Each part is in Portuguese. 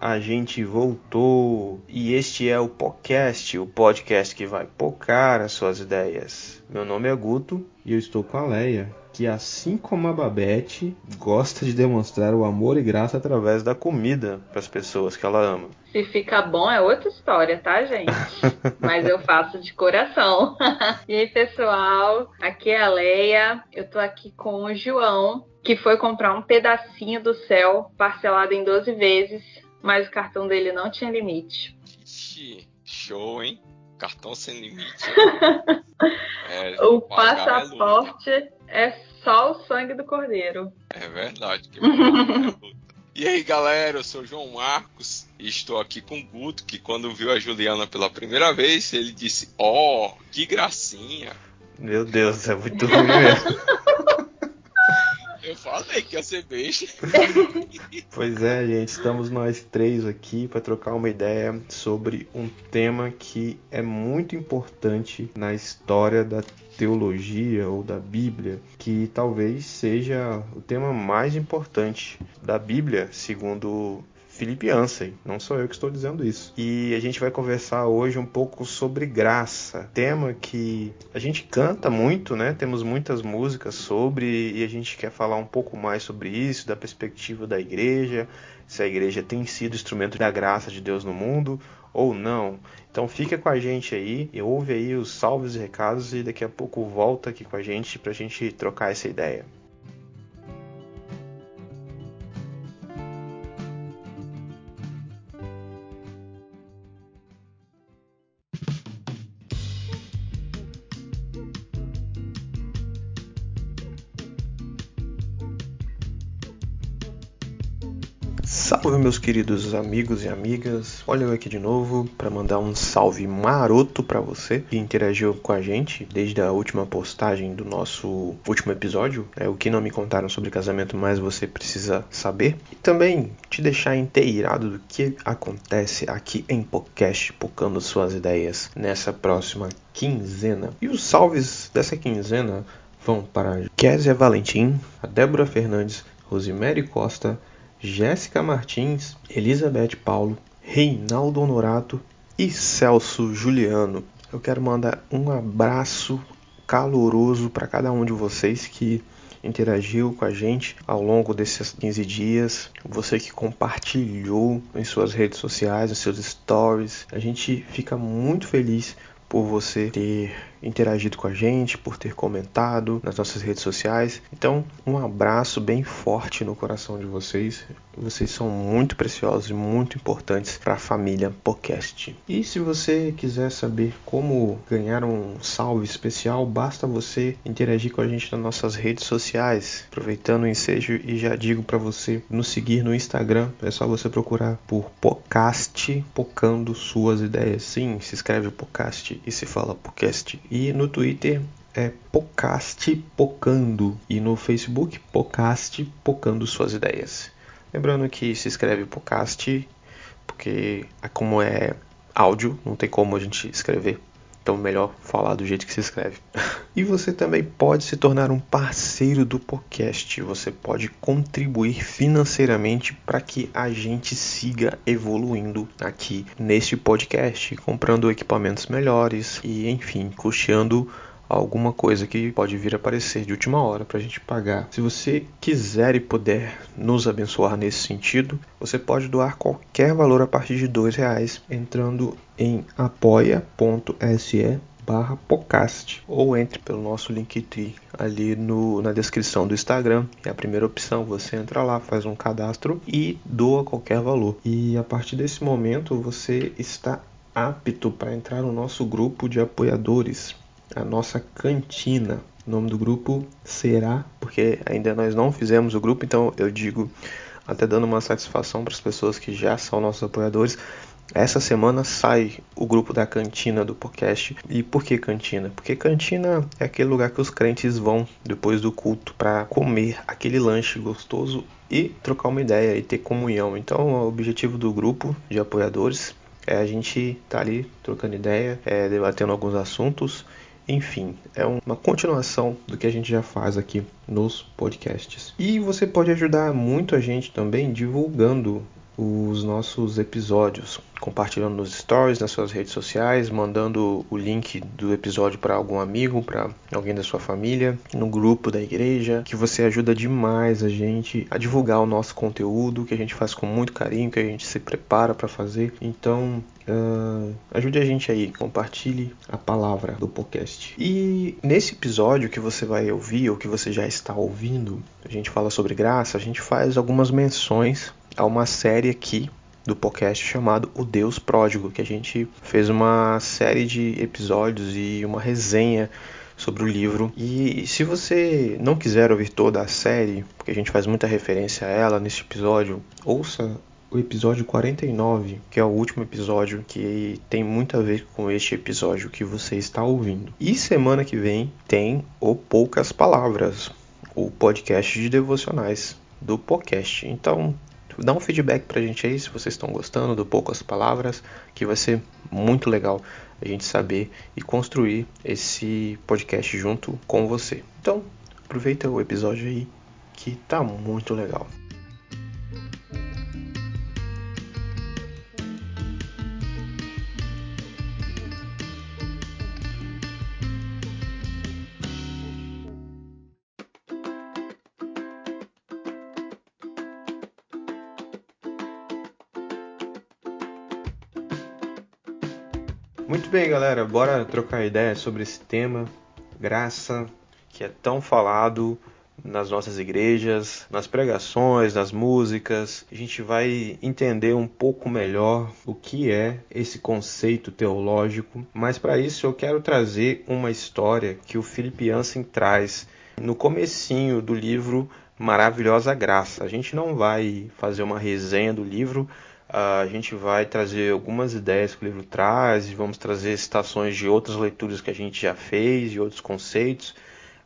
a gente voltou. E este é o podcast, o podcast que vai pocar as suas ideias. Meu nome é Guto e eu estou com a Leia, que assim como a Babette, gosta de demonstrar o amor e graça através da comida para as pessoas que ela ama. Se fica bom é outra história, tá, gente? Mas eu faço de coração. e aí, pessoal, aqui é a Leia. Eu tô aqui com o João, que foi comprar um pedacinho do céu parcelado em 12 vezes, mas o cartão dele não tinha limite. Ixi, show, hein? Cartão sem limite. É, o passaporte é, é, só o sangue do cordeiro. É verdade. e aí, galera, eu sou o João Marcos e estou aqui com o Guto, que quando viu a Juliana pela primeira vez, ele disse: Ó, oh, que gracinha. Meu Deus, é muito ruim mesmo. Eu falei que ia ser beijo. pois é, gente, estamos nós três aqui para trocar uma ideia sobre um tema que é muito importante na história da teologia ou da Bíblia, que talvez seja o tema mais importante da Bíblia, segundo Felipe Ansem, não sou eu que estou dizendo isso. E a gente vai conversar hoje um pouco sobre graça, tema que a gente canta muito, né? Temos muitas músicas sobre e a gente quer falar um pouco mais sobre isso, da perspectiva da igreja, se a igreja tem sido instrumento da graça de Deus no mundo ou não. Então fica com a gente aí e ouve aí os salves e recados e daqui a pouco volta aqui com a gente para a gente trocar essa ideia. Queridos amigos e amigas, olha eu aqui de novo para mandar um salve maroto para você que interagiu com a gente desde a última postagem do nosso último episódio, é o que não me contaram sobre casamento, mas você precisa saber. E também te deixar inteirado do que acontece aqui em podcast, pocando suas ideias nessa próxima quinzena. E os salves dessa quinzena vão para Kézia Valentim, a Débora Fernandes, Rosemary Costa, Jéssica Martins, Elizabeth Paulo, Reinaldo Honorato e Celso Juliano. Eu quero mandar um abraço caloroso para cada um de vocês que interagiu com a gente ao longo desses 15 dias, você que compartilhou em suas redes sociais, nos seus stories. A gente fica muito feliz por você ter interagido com a gente, por ter comentado nas nossas redes sociais. Então, um abraço bem forte no coração de vocês. Vocês são muito preciosos e muito importantes para a família podcast. E se você quiser saber como ganhar um salve especial, basta você interagir com a gente nas nossas redes sociais. Aproveitando o ensejo e já digo para você nos seguir no Instagram, é só você procurar por podcast pocando suas ideias. Sim, se escreve podcast e se fala podcast. E no Twitter é Podcast Pocando e no Facebook Podcast Pocando suas ideias. Lembrando que se escreve podcast porque como é áudio, não tem como a gente escrever. Então melhor falar do jeito que se escreve. e você também pode se tornar um parceiro do podcast. Você pode contribuir financeiramente para que a gente siga evoluindo aqui neste podcast, comprando equipamentos melhores e enfim, custeando alguma coisa que pode vir a aparecer de última hora para a gente pagar. Se você quiser e puder nos abençoar nesse sentido, você pode doar qualquer valor a partir de dois reais entrando em apoia.se barra podcast ou entre pelo nosso link ali no, na descrição do Instagram. É a primeira opção você entra lá faz um cadastro e doa qualquer valor. E a partir desse momento você está apto para entrar no nosso grupo de apoiadores a nossa cantina. O nome do grupo será, porque ainda nós não fizemos o grupo, então eu digo, até dando uma satisfação para as pessoas que já são nossos apoiadores, essa semana sai o grupo da cantina do podcast. E por que cantina? Porque cantina é aquele lugar que os crentes vão depois do culto para comer aquele lanche gostoso e trocar uma ideia e ter comunhão. Então, o objetivo do grupo de apoiadores é a gente tá ali trocando ideia, é, debatendo alguns assuntos. Enfim, é uma continuação do que a gente já faz aqui nos podcasts. E você pode ajudar muito a gente também divulgando os nossos episódios, compartilhando nos stories, nas suas redes sociais, mandando o link do episódio para algum amigo, para alguém da sua família, no grupo da igreja, que você ajuda demais a gente a divulgar o nosso conteúdo, que a gente faz com muito carinho, que a gente se prepara para fazer. Então, Uh, ajude a gente aí, compartilhe a palavra do podcast. E nesse episódio que você vai ouvir, ou que você já está ouvindo, a gente fala sobre graça, a gente faz algumas menções a uma série aqui do podcast chamado O Deus Pródigo, que a gente fez uma série de episódios e uma resenha sobre o livro. E se você não quiser ouvir toda a série, porque a gente faz muita referência a ela nesse episódio, ouça o episódio 49, que é o último episódio que tem muito a ver com este episódio que você está ouvindo. E semana que vem tem o Poucas Palavras, o podcast de devocionais do podcast. Então, Dá um feedback pra gente aí se vocês estão gostando do Poucas Palavras, que vai ser muito legal a gente saber e construir esse podcast junto com você. Então, aproveita o episódio aí que tá muito legal. Bem, galera, bora trocar ideia sobre esse tema, graça, que é tão falado nas nossas igrejas, nas pregações, nas músicas. A gente vai entender um pouco melhor o que é esse conceito teológico, mas para isso eu quero trazer uma história que o Philip Jansen traz no comecinho do livro Maravilhosa Graça. A gente não vai fazer uma resenha do livro, a gente vai trazer algumas ideias que o livro traz, vamos trazer citações de outras leituras que a gente já fez, e outros conceitos.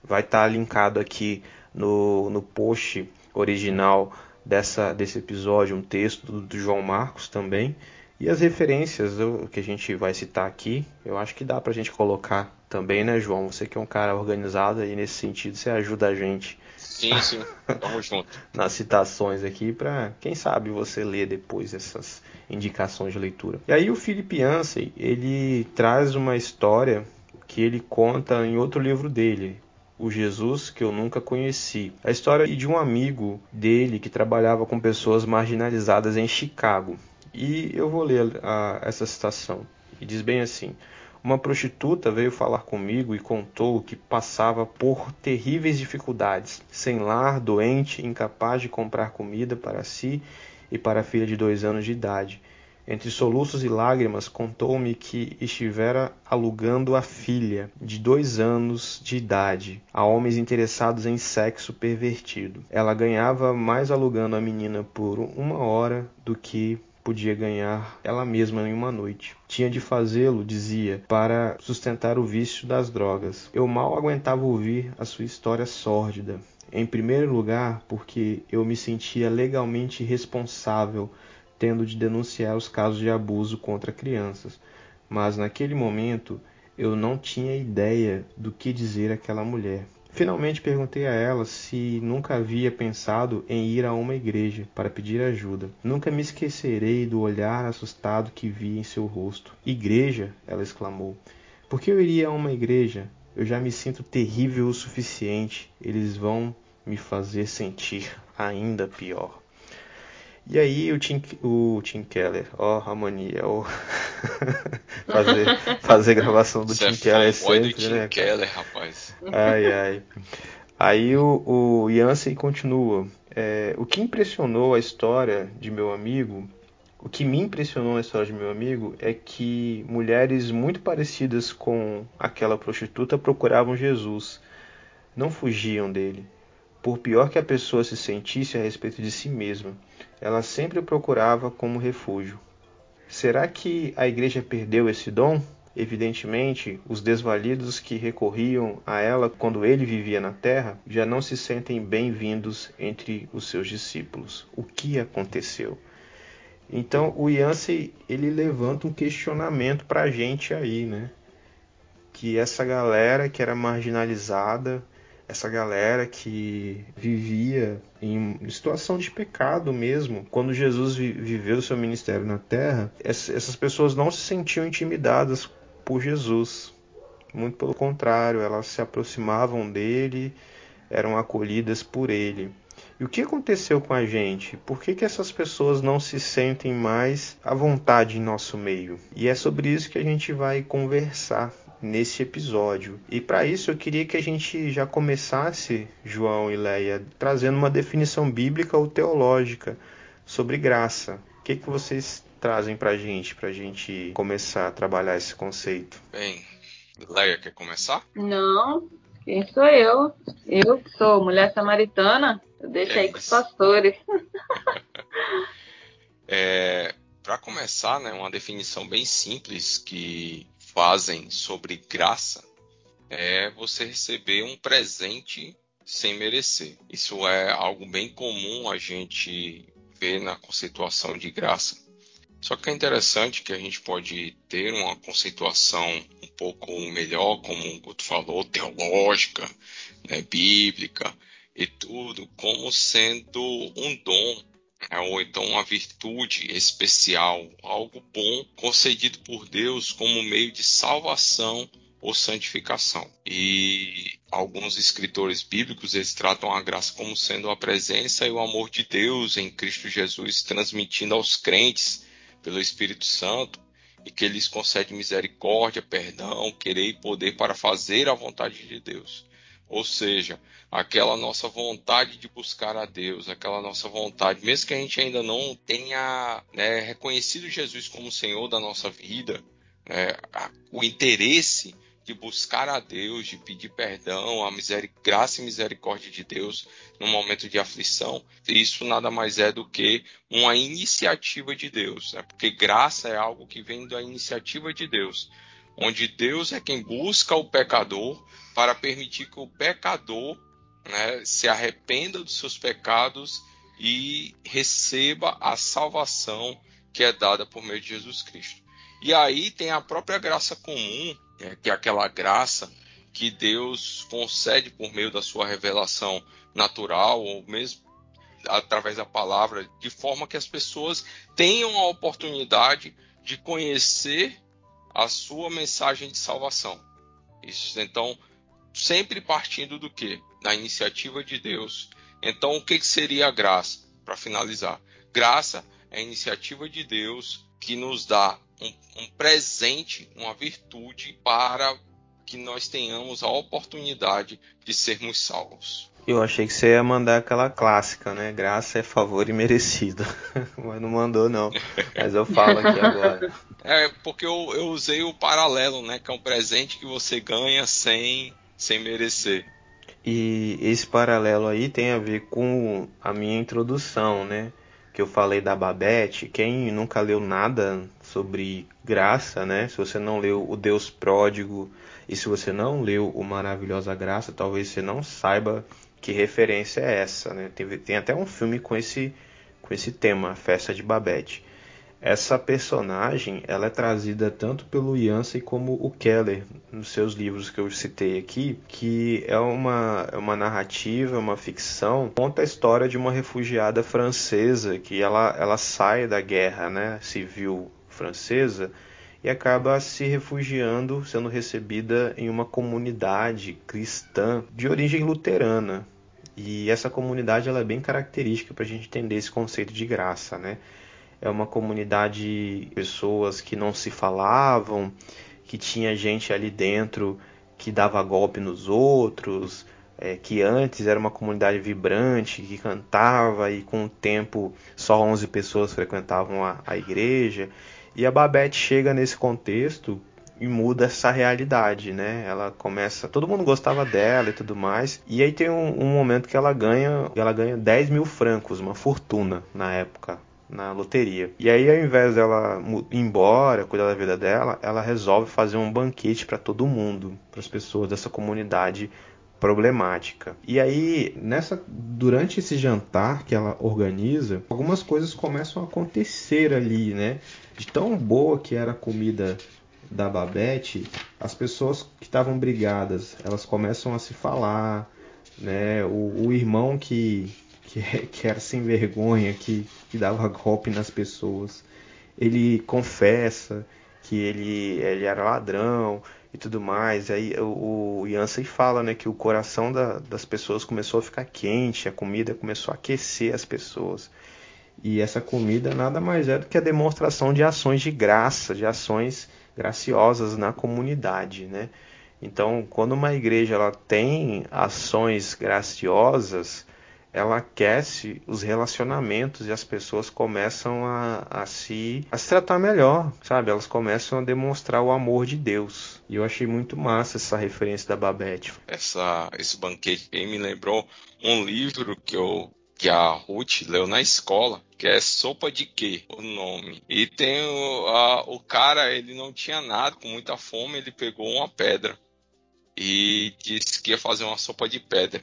Vai estar tá linkado aqui no, no post original dessa, desse episódio um texto do, do João Marcos também. E as referências que a gente vai citar aqui, eu acho que dá para a gente colocar também, né, João? Você que é um cara organizado e nesse sentido você ajuda a gente Sim, sim. Tamo junto. Nas citações aqui para quem sabe você ler depois essas indicações de leitura. E aí o Philip Yancey, ele traz uma história que ele conta em outro livro dele, o Jesus que eu nunca conheci. A história de um amigo dele que trabalhava com pessoas marginalizadas em Chicago. E eu vou ler a, essa citação. E diz bem assim: uma prostituta veio falar comigo e contou que passava por terríveis dificuldades, sem lar, doente, incapaz de comprar comida para si e para a filha de dois anos de idade. Entre soluços e lágrimas, contou-me que estivera alugando a filha, de dois anos de idade, a homens interessados em sexo pervertido. Ela ganhava mais alugando a menina por uma hora do que podia ganhar ela mesma em uma noite. Tinha de fazê-lo, dizia, para sustentar o vício das drogas. Eu mal aguentava ouvir a sua história sórdida. Em primeiro lugar, porque eu me sentia legalmente responsável, tendo de denunciar os casos de abuso contra crianças. Mas naquele momento eu não tinha ideia do que dizer àquela mulher. Finalmente perguntei a ela se nunca havia pensado em ir a uma igreja para pedir ajuda. Nunca me esquecerei do olhar assustado que vi em seu rosto. Igreja? ela exclamou. Por que eu iria a uma igreja? Eu já me sinto terrível o suficiente. Eles vão me fazer sentir ainda pior. E aí o Tim, o Tim Keller, ó, oh, a mania, oh. fazer, fazer gravação do Tim é Keller é sempre, do Tim né? Keller, rapaz. Ai, ai. Aí o, o Yancey continua. É, o que impressionou a história de meu amigo, o que me impressionou na história de meu amigo é que mulheres muito parecidas com aquela prostituta procuravam Jesus, não fugiam dele. Por pior que a pessoa se sentisse a respeito de si mesma, ela sempre procurava como refúgio. Será que a igreja perdeu esse dom? Evidentemente, os desvalidos que recorriam a ela quando ele vivia na terra já não se sentem bem-vindos entre os seus discípulos. O que aconteceu? Então, o Yancey ele levanta um questionamento para a gente aí, né? Que essa galera que era marginalizada, essa galera que vivia em situação de pecado mesmo, quando Jesus viveu seu ministério na terra, essas pessoas não se sentiam intimidadas por Jesus. Muito pelo contrário, elas se aproximavam dele, eram acolhidas por ele. E o que aconteceu com a gente? Por que, que essas pessoas não se sentem mais à vontade em nosso meio? E é sobre isso que a gente vai conversar nesse episódio. E para isso eu queria que a gente já começasse, João e Leia, trazendo uma definição bíblica ou teológica sobre graça. O que, que vocês trazem para a gente, para a gente começar a trabalhar esse conceito? Bem, Leia, quer começar? Não, quem sou eu? Eu que sou mulher samaritana, eu deixo é aí com os pastores. é, para começar, né, uma definição bem simples que fazem sobre graça é você receber um presente sem merecer. Isso é algo bem comum a gente ver na conceituação de graça. Só que é interessante que a gente pode ter uma conceituação um pouco melhor, como o Guto falou, teológica, né, bíblica e tudo, como sendo um dom, ou então uma virtude especial, algo bom concedido por Deus como meio de salvação ou santificação. E alguns escritores bíblicos eles tratam a graça como sendo a presença e o amor de Deus em Cristo Jesus transmitindo aos crentes pelo Espírito Santo e que ele lhes concede misericórdia, perdão, querer e poder para fazer a vontade de Deus. Ou seja, aquela nossa vontade de buscar a Deus, aquela nossa vontade, mesmo que a gente ainda não tenha né, reconhecido Jesus como Senhor da nossa vida, né, o interesse de buscar a Deus, de pedir perdão, a graça e misericórdia de Deus no momento de aflição, isso nada mais é do que uma iniciativa de Deus, né? porque graça é algo que vem da iniciativa de Deus, onde Deus é quem busca o pecador para permitir que o pecador né, se arrependa dos seus pecados e receba a salvação que é dada por meio de Jesus Cristo. E aí tem a própria graça comum é, que é aquela graça que Deus concede por meio da sua revelação natural ou mesmo através da palavra, de forma que as pessoas tenham a oportunidade de conhecer a sua mensagem de salvação. Isso então sempre partindo do que? Da iniciativa de Deus. Então o que, que seria a graça? Para finalizar, graça é a iniciativa de Deus que nos dá um, um presente, uma virtude para que nós tenhamos a oportunidade de sermos salvos. Eu achei que você ia mandar aquela clássica, né? Graça é favor e merecido. Mas não mandou, não. Mas eu falo aqui agora. É, porque eu, eu usei o paralelo, né? Que é um presente que você ganha sem, sem merecer. E esse paralelo aí tem a ver com a minha introdução, né? Que eu falei da Babette. Quem nunca leu nada sobre graça, né? Se você não leu o Deus Pródigo e se você não leu o Maravilhosa Graça, talvez você não saiba que referência é essa, né? Tem, tem até um filme com esse com esse tema, Festa de Babette. Essa personagem, ela é trazida tanto pelo Yancey como o Keller nos seus livros que eu citei aqui, que é uma, é uma narrativa, uma ficção, conta a história de uma refugiada francesa que ela, ela sai da guerra né, civil francesa e acaba se refugiando, sendo recebida em uma comunidade cristã de origem luterana. E essa comunidade ela é bem característica para a gente entender esse conceito de graça, né? É uma comunidade de pessoas que não se falavam, que tinha gente ali dentro que dava golpe nos outros, é, que antes era uma comunidade vibrante, que cantava e com o tempo só 11 pessoas frequentavam a, a igreja. E a Babette chega nesse contexto e muda essa realidade, né? Ela começa, todo mundo gostava dela e tudo mais. E aí tem um, um, momento que ela ganha, ela ganha 10 mil francos, uma fortuna na época. na loteria. E aí, ao invés dela ir embora, cuidar da vida dela, ela resolve fazer um banquete para todo mundo, para as pessoas dessa comunidade problemática. E aí, nessa durante esse jantar que ela organiza, algumas coisas começam a acontecer ali, né? De tão boa que era a comida da Babette, as pessoas que estavam brigadas, elas começam a se falar, né? O, o irmão que, que, que, era sem vergonha, que, que dava golpe nas pessoas, ele confessa que ele, ele era ladrão e tudo mais. Aí o, o Yancey fala né, que o coração da, das pessoas começou a ficar quente, a comida começou a aquecer as pessoas. E essa comida nada mais é do que a demonstração de ações de graça, de ações graciosas na comunidade, né? Então, quando uma igreja ela tem ações graciosas, ela aquece os relacionamentos e as pessoas começam a, a, se, a se tratar melhor, sabe? Elas começam a demonstrar o amor de Deus. E eu achei muito massa essa referência da Babette. Essa, esse banquete aí me lembrou um livro que eu que a Ruth leu na escola, que é Sopa de Quê, o nome. E tem o, a, o cara, ele não tinha nada, com muita fome, ele pegou uma pedra e disse que ia fazer uma sopa de pedra.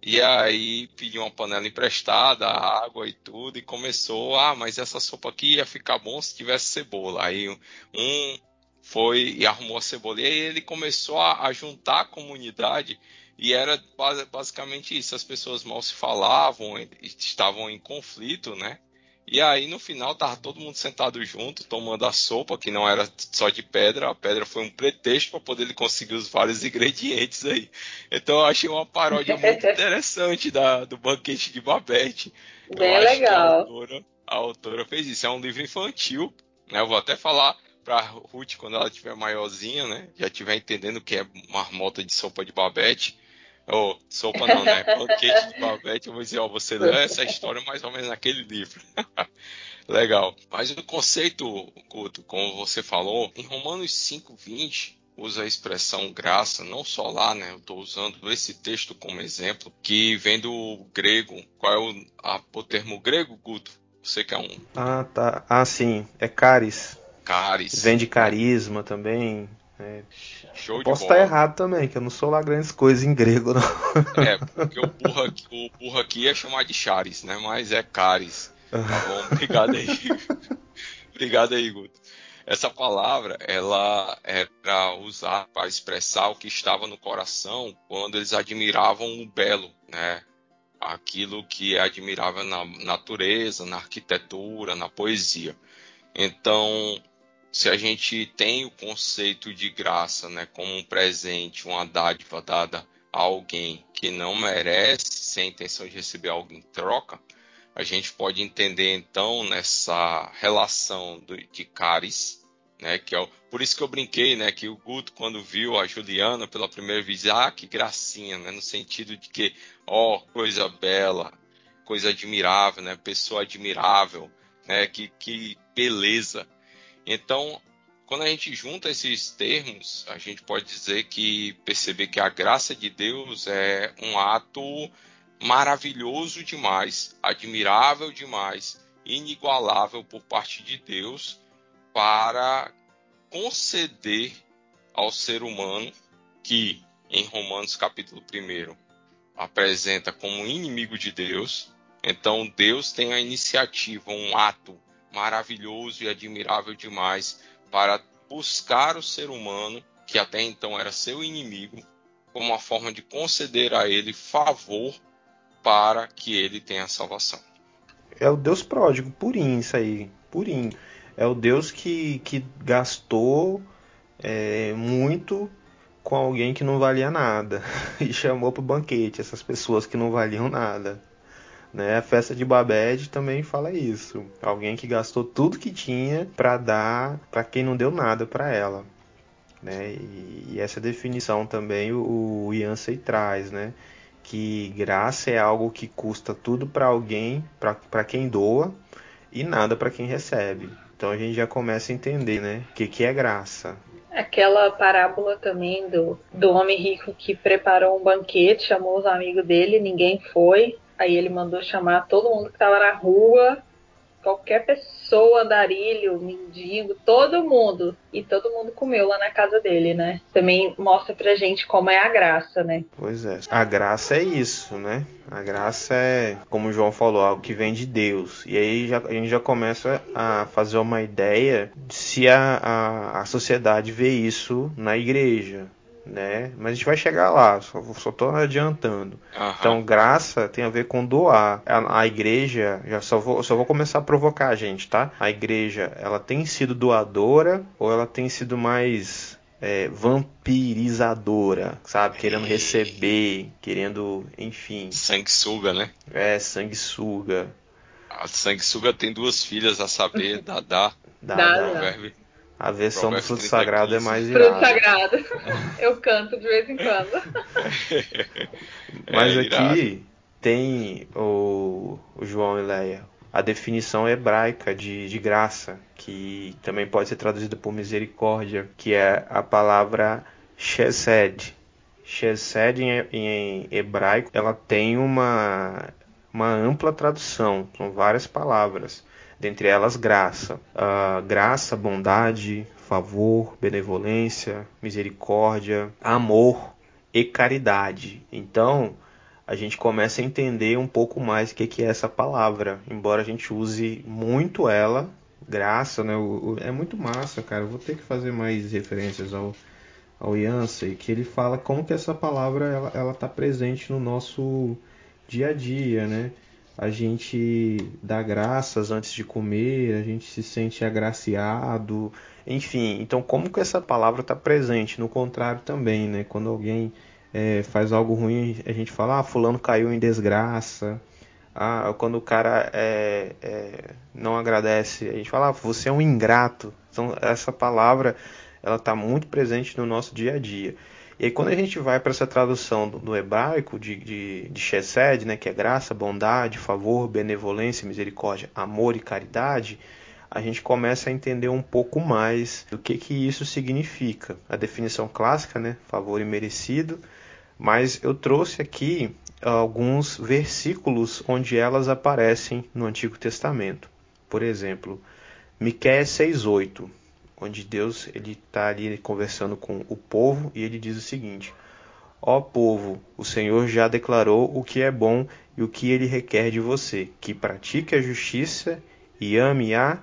E aí pediu uma panela emprestada, água e tudo, e começou, ah, mas essa sopa aqui ia ficar bom se tivesse cebola. Aí um foi e arrumou a cebola. E aí ele começou a, a juntar a comunidade e era basicamente isso, as pessoas mal se falavam, estavam em conflito, né? E aí no final tava todo mundo sentado junto, tomando a sopa, que não era só de pedra, a pedra foi um pretexto para poder ele conseguir os vários ingredientes aí. Então eu achei uma paródia muito interessante da, do banquete de Babette. Bem legal. A autora, a autora, fez isso. É um livro infantil, né? Eu vou até falar para Ruth quando ela tiver maiorzinha, né? Já tiver entendendo o que é marmota de sopa de Babette. Oh, sopa não, né? Banquete de Babette. Eu vou dizer, ó, você leu essa história mais ou menos naquele livro. Legal. Mas o conceito, Guto, como você falou, em Romanos 5:20 usa a expressão graça, não só lá, né? Eu estou usando esse texto como exemplo, que vem do grego. Qual é o, a, o termo grego, Guto? Você que é um. Ah, tá. Ah, sim. É caris. Caris. Vem de carisma também. É. Show de Posso bola. estar errado também, que eu não sou lá grandes coisas em grego, não. É, porque o burro aqui, o burro aqui é chamar de Charis, né? Mas é Caris. Tá bom? Obrigado aí. Obrigado aí, Guto. Essa palavra, ela era usada para expressar o que estava no coração quando eles admiravam o belo, né? Aquilo que é admirável na natureza, na arquitetura, na poesia. Então, se a gente tem o conceito de graça né, como um presente, uma dádiva dada a alguém que não merece, sem intenção de receber algo em troca, a gente pode entender então nessa relação do, de caris, né, que é o, por isso que eu brinquei, né, que o Guto quando viu a Juliana pela primeira vez, ah, que gracinha, né, no sentido de que, ó, oh, coisa bela, coisa admirável, né, pessoa admirável, né, que, que beleza. Então, quando a gente junta esses termos, a gente pode dizer que perceber que a graça de Deus é um ato maravilhoso demais, admirável demais, inigualável por parte de Deus para conceder ao ser humano que em Romanos capítulo 1 apresenta como inimigo de Deus. Então Deus tem a iniciativa, um ato maravilhoso e admirável demais para buscar o ser humano, que até então era seu inimigo, como uma forma de conceder a ele favor para que ele tenha salvação. É o Deus pródigo, purinho isso aí, purinho. É o Deus que, que gastou é, muito com alguém que não valia nada e chamou para o banquete essas pessoas que não valiam nada. Né? A festa de Babette também fala isso. Alguém que gastou tudo que tinha para dar para quem não deu nada para ela. Né? E, e, essa definição também o, o Yancey traz, né? que graça é algo que custa tudo para alguém, para quem doa, e nada para quem recebe. Então a gente já começa a entender, né? O que, que é graça. Aquela parábola também do, do homem rico que preparou um banquete, chamou os amigos dele, ninguém foi. Aí ele mandou chamar todo mundo que estava na rua qualquer pessoa, andarilho, mendigo, todo mundo. E todo mundo comeu lá na casa dele, né? Também mostra pra gente como é a graça, né? Pois é. A graça é isso, né? A graça é, como o João falou, algo que vem de Deus. E aí já, a gente já começa a fazer uma ideia de se a, a, a sociedade vê isso na igreja né? Mas a gente vai chegar lá, só, só tô adiantando. Uhum. Então, graça tem a ver com doar. A, a, igreja, já só vou, só vou começar a provocar a gente, tá? A igreja, ela tem sido doadora ou ela tem sido mais é, vampirizadora, sabe? Querendo receber, querendo, enfim. Sanguessuga, né? É, sanguessuga. A sanguessuga tem duas filhas a saber, Dadá. Dadá. A versão do fruto sagrado é mais irada. Fruto sagrado. Eu canto de vez em quando. Mas é aqui tem o, o João e Leia. A definição hebraica de, de graça, que também pode ser traduzida por misericórdia, que é a palavra chesed. Chesed em, em hebraico, ela tem uma, uma ampla tradução, são várias palavras dentre elas graça. Uh, graça, bondade, favor, benevolência, misericórdia, amor e caridade. Então, a gente começa a entender um pouco mais o que é essa palavra, embora a gente use muito ela, graça, né? É muito massa, cara. Eu vou ter que fazer mais referências ao, ao Yancey, que ele fala como que essa palavra ela, ela tá presente no nosso dia a dia, né? A gente dá graças antes de comer, a gente se sente agraciado, enfim. Então, como que essa palavra está presente? No contrário também, né? Quando alguém é, faz algo ruim, a gente fala, ah, fulano caiu em desgraça. Ah, quando o cara é, é, não agradece, a gente fala, ah, você é um ingrato. Então, essa palavra, ela está muito presente no nosso dia a dia. E aí, quando a gente vai para essa tradução do, do hebraico de, de, de Chesed, né, que é graça, bondade, favor, benevolência, misericórdia, amor e caridade, a gente começa a entender um pouco mais do que, que isso significa. A definição clássica, né, favor e merecido, mas eu trouxe aqui alguns versículos onde elas aparecem no Antigo Testamento. Por exemplo, Miqueias 6:8 onde Deus ele está ali conversando com o povo e ele diz o seguinte: Ó povo, o Senhor já declarou o que é bom e o que ele requer de você, que pratique a justiça e ame a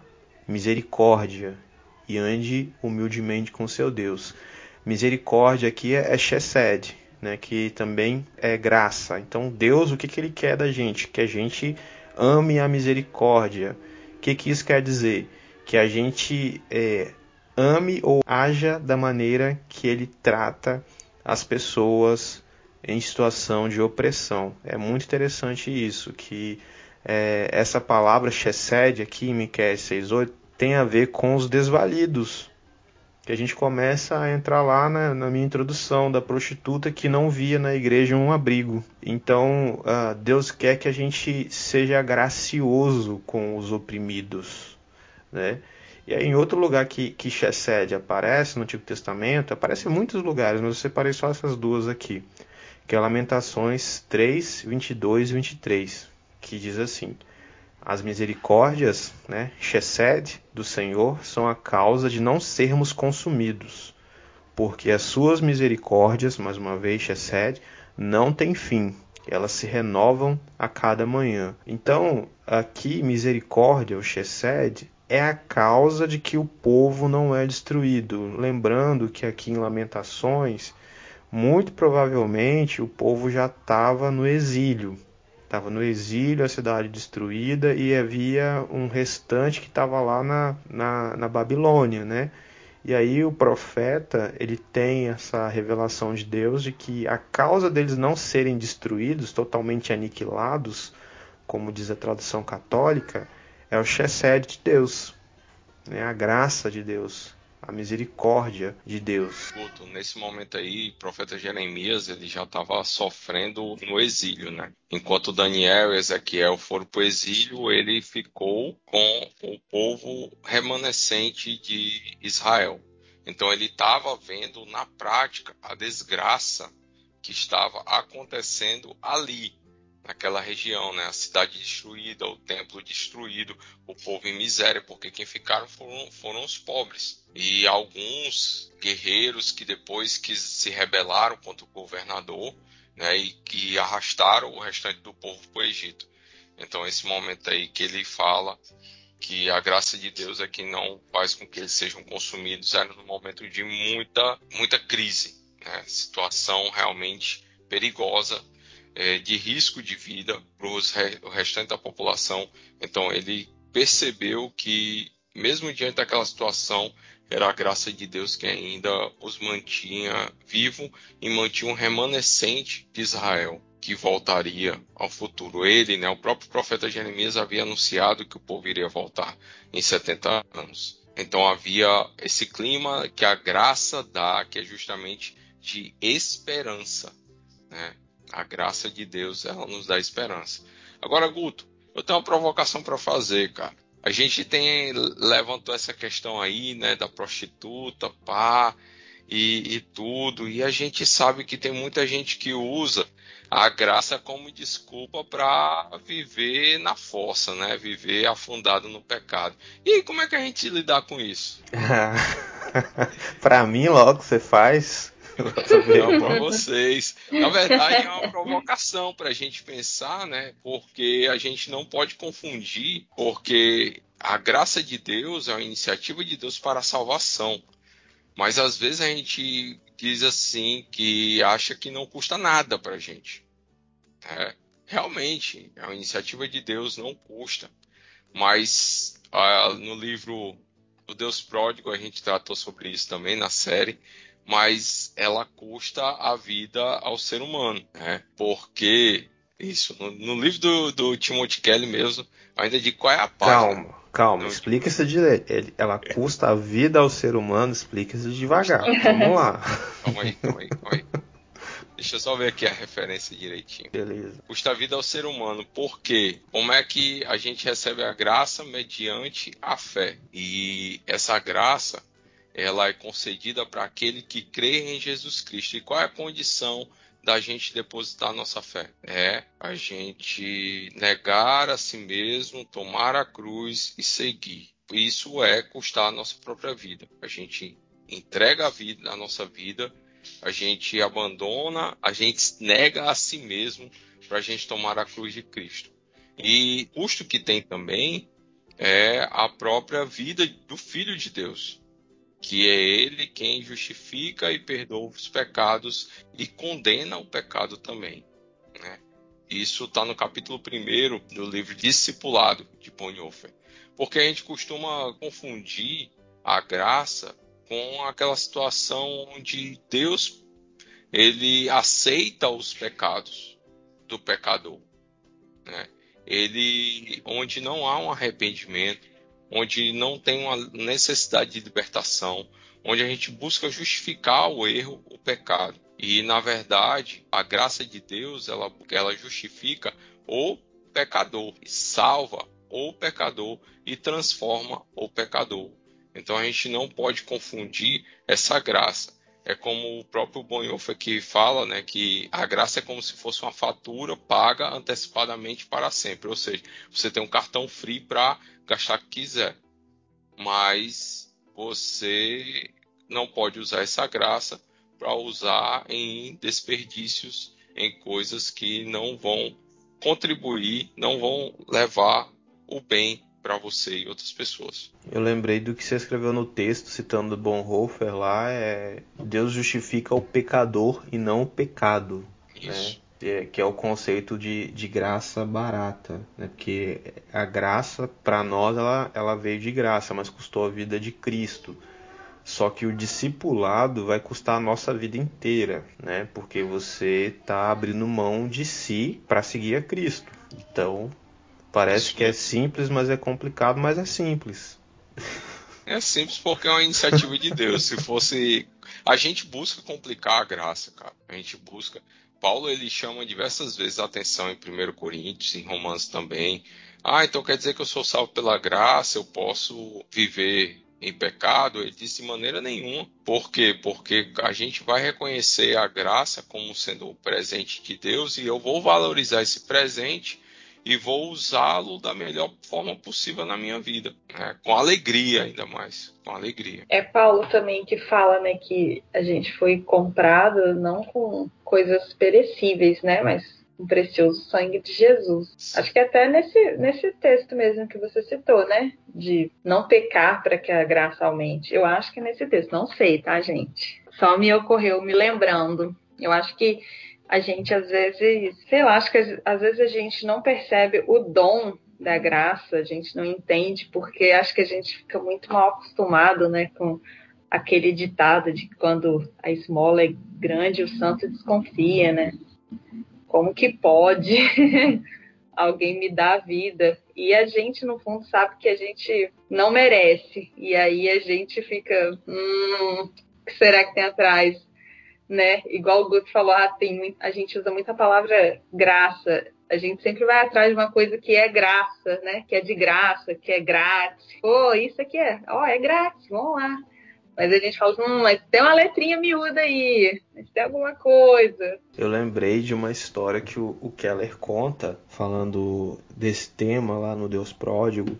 misericórdia e ande humildemente com seu Deus. Misericórdia aqui é, é chesed, né, que também é graça. Então Deus, o que, que ele quer da gente? Que a gente ame a misericórdia. O que, que isso quer dizer? Que a gente é, ame ou haja da maneira que ele trata as pessoas em situação de opressão. É muito interessante isso, que é, essa palavra chesed aqui em Miqueias 6.8 tem a ver com os desvalidos. Que a gente começa a entrar lá na, na, minha introdução da prostituta que não via na igreja um abrigo. Então, uh, Deus quer que a gente seja gracioso com os oprimidos, né? E aí, em outro lugar que, que Chesed aparece no Antigo Testamento, aparece em muitos lugares, mas eu separei só essas duas aqui, que é Lamentações 3, 22 e 23, que diz assim: As misericórdias, né, Chesed, do Senhor, são a causa de não sermos consumidos, porque as suas misericórdias, mais uma vez, Chesed, não têm fim, elas se renovam a cada manhã. Então, aqui, misericórdia, o Chesed, é a causa de que o povo não é destruído. Lembrando que aqui em Lamentações, muito provavelmente o povo já estava no exílio. Estava no exílio, a cidade destruída, e havia um restante que estava lá na, na, na Babilônia, né? E aí o profeta ele tem essa revelação de Deus de que a causa deles não serem destruídos, totalmente aniquilados, como diz a tradução católica, é o chesed de Deus, né? a graça de Deus, a misericórdia de Deus. Nesse momento aí, o profeta Jeremias ele já estava sofrendo no exílio, né? Enquanto Daniel e Ezequiel foram para o exílio, ele ficou com o povo remanescente de Israel. Então ele estava vendo na prática a desgraça que estava acontecendo ali. Naquela região, né? A cidade destruída, o templo destruído, o povo em miséria, porque quem ficaram foram, foram os pobres. E alguns guerreiros que depois que se rebelaram contra o governador, né? E que arrastaram o restante do povo para o Egito. Então esse momento aí que ele fala que a graça de Deus é que não faz com que eles sejam consumidos era no momento de muita muita crise, né? situação realmente perigosa de risco de vida para o restante da população. Então ele percebeu que mesmo diante daquela situação era a graça de Deus que ainda os mantinha vivo e mantinha um remanescente de Israel que voltaria ao futuro. Ele, né, o próprio profeta Jeremias havia anunciado que o povo iria voltar em 70 anos. Então havia esse clima que a graça dá, que é justamente de esperança. Né? A graça de Deus ela nos dá esperança. Agora, Guto, eu tenho uma provocação para fazer, cara. A gente tem levantou essa questão aí, né, da prostituta, pá, e, e tudo, e a gente sabe que tem muita gente que usa a graça como desculpa para viver na fossa, né? Viver afundado no pecado. E aí, como é que a gente lidar com isso? para mim, logo você faz não para vocês. Na verdade, é uma provocação para a gente pensar, né? Porque a gente não pode confundir, porque a graça de Deus é uma iniciativa de Deus para a salvação. Mas às vezes a gente diz assim que acha que não custa nada para a gente. É, realmente, é uma iniciativa de Deus, não custa. Mas ah, no livro O Deus Pródigo a gente tratou sobre isso também na série mas ela custa a vida ao ser humano, né? Porque isso, no, no livro do, do, Timothy Kelly mesmo, ainda de qual é a página. Calma, calma, no... explica isso direito. Ela custa a vida ao ser humano, explica isso devagar. Vamos lá. Calma aí, calma aí, calma aí. Deixa eu só ver aqui a referência direitinho. Beleza. Custa a vida ao ser humano. Por quê? Como é que a gente recebe a graça mediante a fé? E essa graça ela é concedida para aquele que crê em Jesus Cristo. E qual é a condição da gente depositar nossa fé? É a gente negar a si mesmo, tomar a cruz e seguir. Isso é custar a nossa própria vida. A gente entrega a vida, a nossa vida, a gente abandona, a gente nega a si mesmo para a gente tomar a cruz de Cristo. E custo que tem também é a própria vida do Filho de Deus que é ele quem justifica e perdoa os pecados e condena o pecado também. Né? Isso está no capítulo 1 do livro Discipulado de Bonhoeffer. Porque a gente costuma confundir a graça com aquela situação onde Deus ele aceita os pecados do pecador. Né? Ele, onde não há um arrependimento, onde não tem uma necessidade de libertação, onde a gente busca justificar o erro, o pecado. E na verdade, a graça de Deus, ela, ela justifica o pecador, salva o pecador e transforma o pecador. Então a gente não pode confundir essa graça. É como o próprio Bonhoeffer que fala, né, que a graça é como se fosse uma fatura paga antecipadamente para sempre. Ou seja, você tem um cartão free para gastar que quiser. Mas você não pode usar essa graça para usar em desperdícios, em coisas que não vão contribuir, não vão levar o bem para você e outras pessoas. Eu lembrei do que você escreveu no texto, citando Bonhoeffer lá, é Deus justifica o pecador e não o pecado. Né? Isso. Né? É, que é o conceito de, de graça barata, né? porque a graça para nós ela, ela veio de graça, mas custou a vida de Cristo. Só que o discipulado vai custar a nossa vida inteira, né? Porque você está abrindo mão de si para seguir a Cristo. Então, parece que é simples, mas é complicado, mas é simples. É simples porque é uma iniciativa de Deus. Se fosse. A gente busca complicar a graça, cara. A gente busca. Paulo ele chama diversas vezes a atenção em 1 Coríntios, em Romanos também. Ah, então quer dizer que eu sou salvo pela graça, eu posso viver em pecado? Ele disse de maneira nenhuma. Por quê? Porque a gente vai reconhecer a graça como sendo o presente de Deus e eu vou valorizar esse presente e vou usá-lo da melhor forma possível na minha vida, né? com alegria ainda mais, com alegria. É Paulo também que fala, né, que a gente foi comprado não com coisas perecíveis, né, mas o precioso sangue de Jesus. Acho que até nesse, nesse texto mesmo que você citou, né? De não pecar para que a graça aumente. Eu acho que é nesse texto, não sei, tá, gente? Só me ocorreu me lembrando. Eu acho que a gente às vezes, sei lá, acho que às vezes a gente não percebe o dom da graça, a gente não entende, porque acho que a gente fica muito mal acostumado, né, com aquele ditado de que quando a esmola é grande, o santo desconfia, né? Como que pode alguém me dar a vida? E a gente, no fundo, sabe que a gente não merece. E aí a gente fica, hum, o que será que tem atrás? Né? Igual o Guto falou, ah, tem, a gente usa muita palavra graça. A gente sempre vai atrás de uma coisa que é graça, né? Que é de graça, que é grátis. Pô, isso aqui é, ó, é grátis, vamos lá. Mas a gente fala, hum, mas tem uma letrinha miúda aí, mas tem alguma coisa. Eu lembrei de uma história que o, o Keller conta, falando desse tema lá no Deus Pródigo,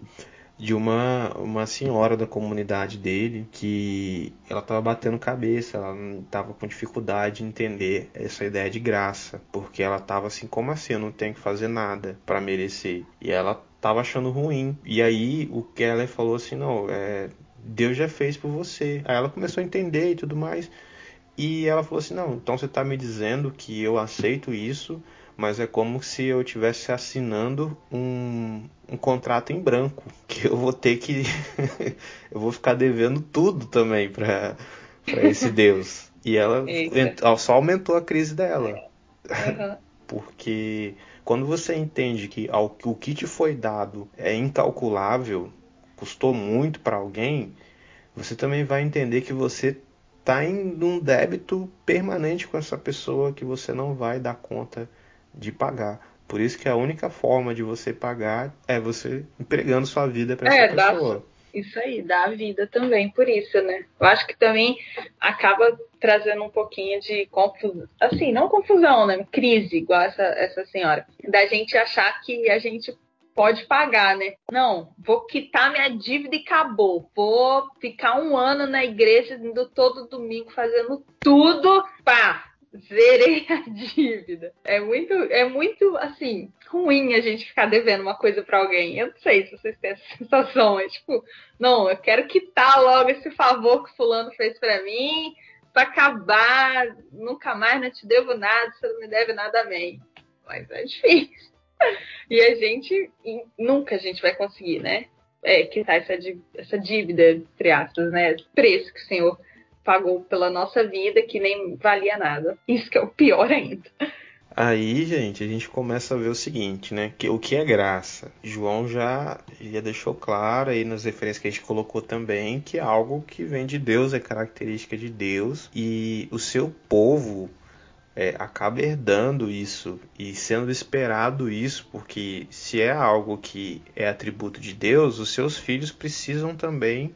de uma, uma senhora da comunidade dele que ela estava batendo cabeça, ela estava com dificuldade em entender essa ideia de graça, porque ela estava assim, como assim? Eu não tenho que fazer nada para merecer. E ela estava achando ruim. E aí o Keller falou assim: não, é, Deus já fez por você. Aí ela começou a entender e tudo mais. E ela falou assim: Não, então você está me dizendo que eu aceito isso, mas é como se eu estivesse assinando um, um contrato em branco, que eu vou ter que. eu vou ficar devendo tudo também para esse Deus. E ela só aumentou a crise dela. Uhum. Porque quando você entende que o que te foi dado é incalculável, custou muito para alguém, você também vai entender que você está em um débito permanente com essa pessoa que você não vai dar conta de pagar. Por isso que a única forma de você pagar é você entregando sua vida para é, essa pessoa. Dá, isso aí, dá a vida também por isso, né? Eu acho que também acaba trazendo um pouquinho de confusão, assim, não confusão, né? Crise, igual essa, essa senhora. Da gente achar que a gente pode pagar, né? Não, vou quitar minha dívida e acabou. Vou ficar um ano na igreja, indo todo domingo fazendo tudo. Pá, zerei a dívida. É muito, é muito assim, ruim a gente ficar devendo uma coisa para alguém. Eu não sei se vocês têm essa sensação. É tipo, não, eu quero quitar logo esse favor que fulano fez para mim, para acabar, nunca mais não te devo nada, você não me deve nada a mim. Mas é difícil e a gente nunca a gente vai conseguir, né? É, quitar essa, essa dívida, entre aspas, né? Preço que o Senhor pagou pela nossa vida que nem valia nada. Isso que é o pior ainda. Aí, gente, a gente começa a ver o seguinte, né? Que, o que é graça? João já, já deixou claro aí nas referências que a gente colocou também que é algo que vem de Deus, é característica de Deus. E o seu povo é, acaba herdando isso e sendo esperado isso, porque se é algo que é atributo de Deus, os seus filhos precisam também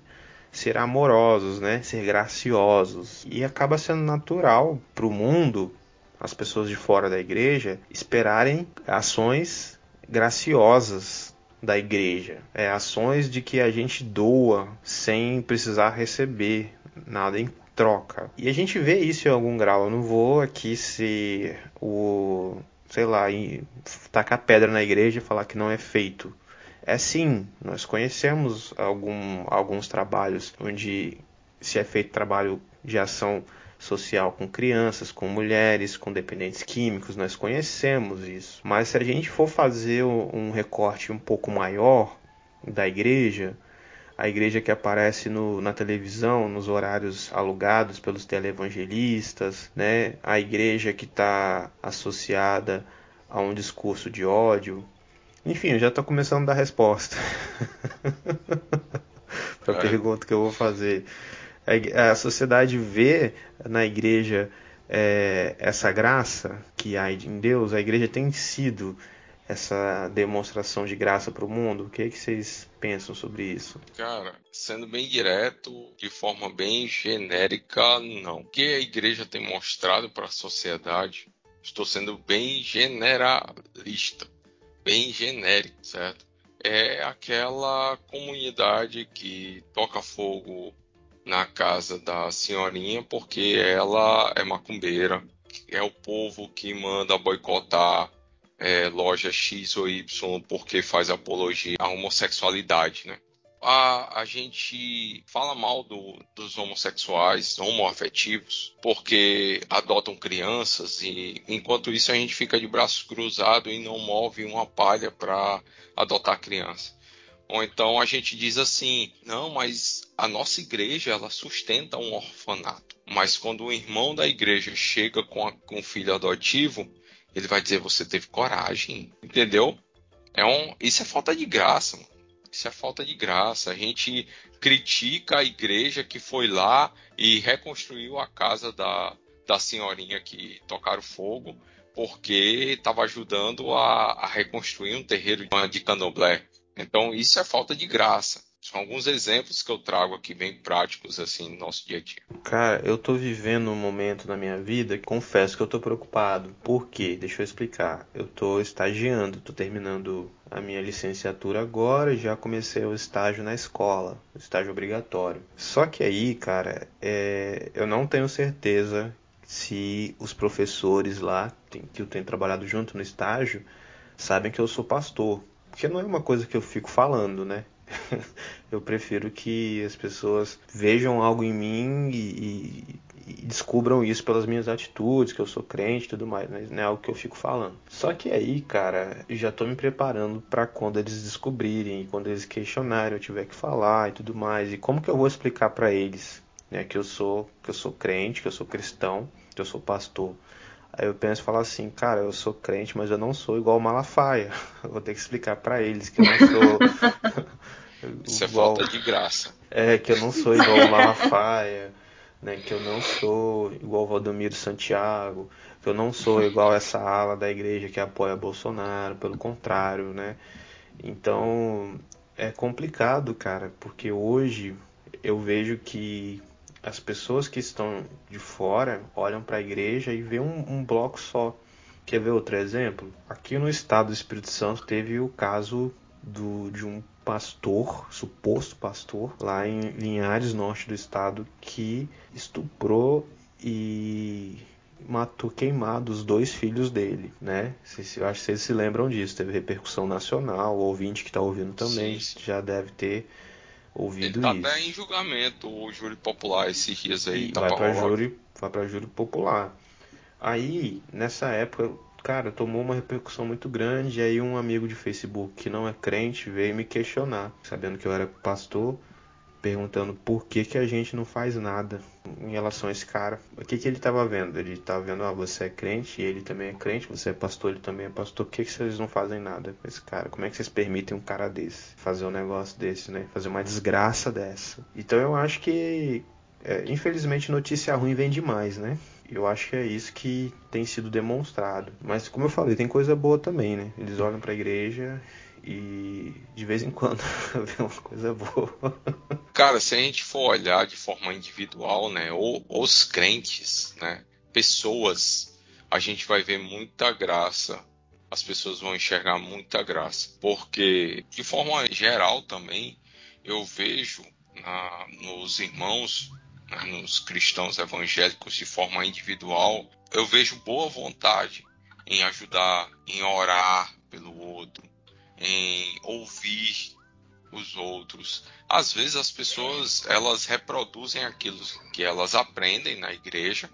ser amorosos, né? ser graciosos. E acaba sendo natural para o mundo, as pessoas de fora da igreja, esperarem ações graciosas da igreja. É, ações de que a gente doa sem precisar receber nada em troca. E a gente vê isso em algum grau. Eu não vou aqui se o, sei lá, tacar pedra na igreja e falar que não é feito. É sim, nós conhecemos algum, alguns trabalhos onde se é feito trabalho de ação social com crianças, com mulheres, com dependentes químicos, nós conhecemos isso. Mas se a gente for fazer um recorte um pouco maior da igreja, a igreja que aparece no, na televisão, nos horários alugados pelos televangelistas, né? a igreja que está associada a um discurso de ódio. Enfim, eu já estou começando a dar resposta para a é. pergunta que eu vou fazer. A sociedade vê na igreja é, essa graça que há em Deus, a igreja tem sido essa demonstração de graça para o mundo? O que, é que vocês pensam sobre isso? Cara, sendo bem direto, de forma bem genérica, não. O que a igreja tem mostrado para a sociedade, estou sendo bem generalista, bem genérico, certo? É aquela comunidade que toca fogo na casa da senhorinha porque ela é macumbeira, é o povo que manda boicotar é, loja X ou Y porque faz apologia à homossexualidade, né? A, a gente fala mal do, dos homossexuais, homoafetivos, porque adotam crianças e enquanto isso a gente fica de braços cruzados e não move uma palha para adotar criança. Ou então a gente diz assim: não, mas a nossa igreja ela sustenta um orfanato. Mas quando o irmão da igreja chega com, a, com filho adotivo, ele vai dizer: você teve coragem, entendeu? É um, isso é falta de graça, mano. Isso é falta de graça. A gente critica a igreja que foi lá e reconstruiu a casa da, da senhorinha que tocaram fogo porque estava ajudando a, a, reconstruir um terreiro de candomblé. Então, isso é falta de graça. São alguns exemplos que eu trago aqui bem práticos assim no nosso dia a dia. Cara, eu tô vivendo um momento na minha vida que confesso que eu tô preocupado. Por quê? Deixa eu explicar. Eu tô estagiando, tô terminando a minha licenciatura agora e já comecei o estágio na escola, o estágio obrigatório. Só que aí, cara, é... eu não tenho certeza se os professores lá, que eu tenho trabalhado junto no estágio, sabem que eu sou pastor. Porque não é uma coisa que eu fico falando, né? eu prefiro que as pessoas vejam algo em mim e, e, e, descubram isso pelas minhas atitudes, que eu sou crente e tudo mais, mas não é algo que eu fico falando. Só que aí, cara, já tô me preparando para quando eles descobrirem, quando eles questionarem, eu tiver que falar e tudo mais. E como que eu vou explicar para eles, né, que eu sou que eu sou crente, que eu sou cristão, que eu sou pastor? Aí eu penso e falo assim, cara, eu sou crente, mas eu não sou igual o Malafaia. Vou ter que explicar para eles que eu não sou. Isso igual... é falta de graça. É, que eu não sou igual o Malafaia, né? Que eu não sou igual o Valdomiro Santiago, que eu não sou igual essa ala da igreja que apoia Bolsonaro, pelo contrário, né? Então é complicado, cara, porque hoje eu vejo que as pessoas que estão de fora olham para a igreja e vê um, um, bloco só. Quer ver outro exemplo? Aqui no estado do Espírito Santo teve o caso do, de um pastor, suposto pastor, lá em Linhares, norte do estado, que estuprou e matou queimado os dois filhos dele, né? Eu acho que vocês se lembram disso. Teve repercussão nacional. O ouvinte que está ouvindo também sim, sim. já deve ter ouvido Ele tá isso. até em julgamento o júri popular esses dias aí. Tá vai para júri, vai para júri popular. Aí nessa época, cara, tomou uma repercussão muito grande. E aí um amigo de Facebook que não é crente veio me questionar, sabendo que eu era pastor perguntando por que, que a gente não faz nada em relação a esse cara. O que, que ele estava vendo? Ele estava vendo, ah, você é crente, ele também é crente, você é pastor, ele também é pastor. Por que, que vocês não fazem nada com esse cara? Como é que vocês permitem um cara desse fazer um negócio desse, né? Fazer uma desgraça dessa. Então eu acho que, é, infelizmente, notícia ruim vem demais, né? Eu acho que é isso que tem sido demonstrado. Mas, como eu falei, tem coisa boa também, né? Eles olham para a igreja e de vez em quando vê uma coisa boa. Cara, se a gente for olhar de forma individual, né, ou os crentes, né, pessoas, a gente vai ver muita graça. As pessoas vão enxergar muita graça, porque de forma geral também eu vejo na, nos irmãos, nos cristãos evangélicos de forma individual, eu vejo boa vontade em ajudar, em orar pelo outro, em ouvir os outros. Às vezes as pessoas elas reproduzem aquilo que elas aprendem na igreja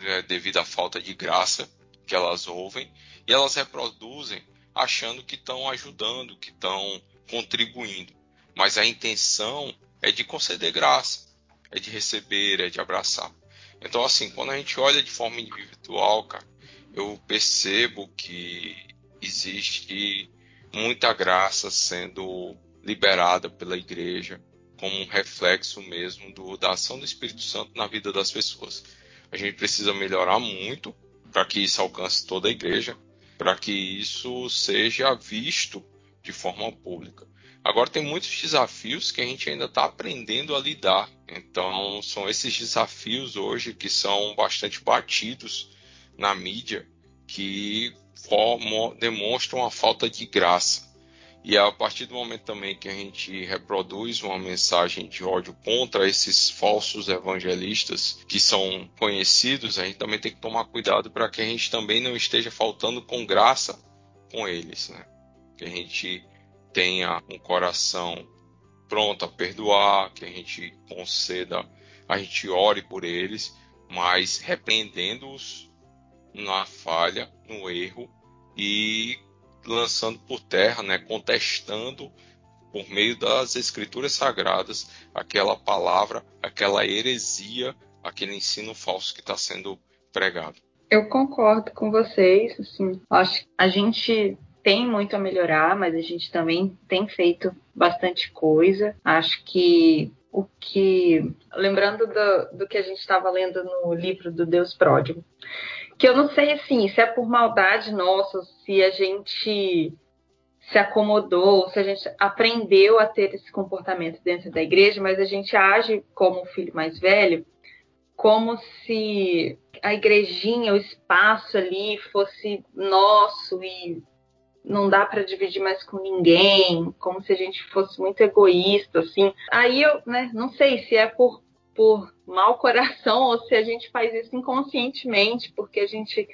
né, devido à falta de graça que elas ouvem e elas reproduzem achando que estão ajudando, que estão contribuindo. Mas a intenção é de conceder graça, é de receber, é de abraçar. Então assim, quando a gente olha de forma individual, cara, eu percebo que existe muita graça sendo liberada pela igreja como um reflexo mesmo do, da ação do Espírito Santo na vida das pessoas. A gente precisa melhorar muito para que isso alcance toda a igreja, para que isso seja visto de forma pública. Agora tem muitos desafios que a gente ainda está aprendendo a lidar. Então são esses desafios hoje que são bastante batidos na mídia que formam, demonstram a falta de graça. E a partir do momento também que a gente reproduz uma mensagem de ódio contra esses falsos evangelistas que são conhecidos, a gente também tem que tomar cuidado para que a gente também não esteja faltando com graça com eles, né? Que a gente tenha um coração pronto a perdoar, que a gente conceda, a gente ore por eles, mas repreendendo-os na falha, no erro e lançando por terra, né, contestando por meio das escrituras sagradas aquela palavra, aquela heresia, aquele ensino falso que está sendo pregado. Eu concordo com vocês, assim, acho que a gente tem muito a melhorar, mas a gente também tem feito bastante coisa. Acho que o que. Lembrando do, do que a gente estava lendo no livro do Deus Pródigo, que eu não sei assim, se é por maldade nossa, se a gente se acomodou, se a gente aprendeu a ter esse comportamento dentro da igreja, mas a gente age como o filho mais velho, como se a igrejinha, o espaço ali fosse nosso e não dá para dividir mais com ninguém, como se a gente fosse muito egoísta, assim. Aí eu, né, não sei se é por por mau coração ou se a gente faz isso inconscientemente, porque a gente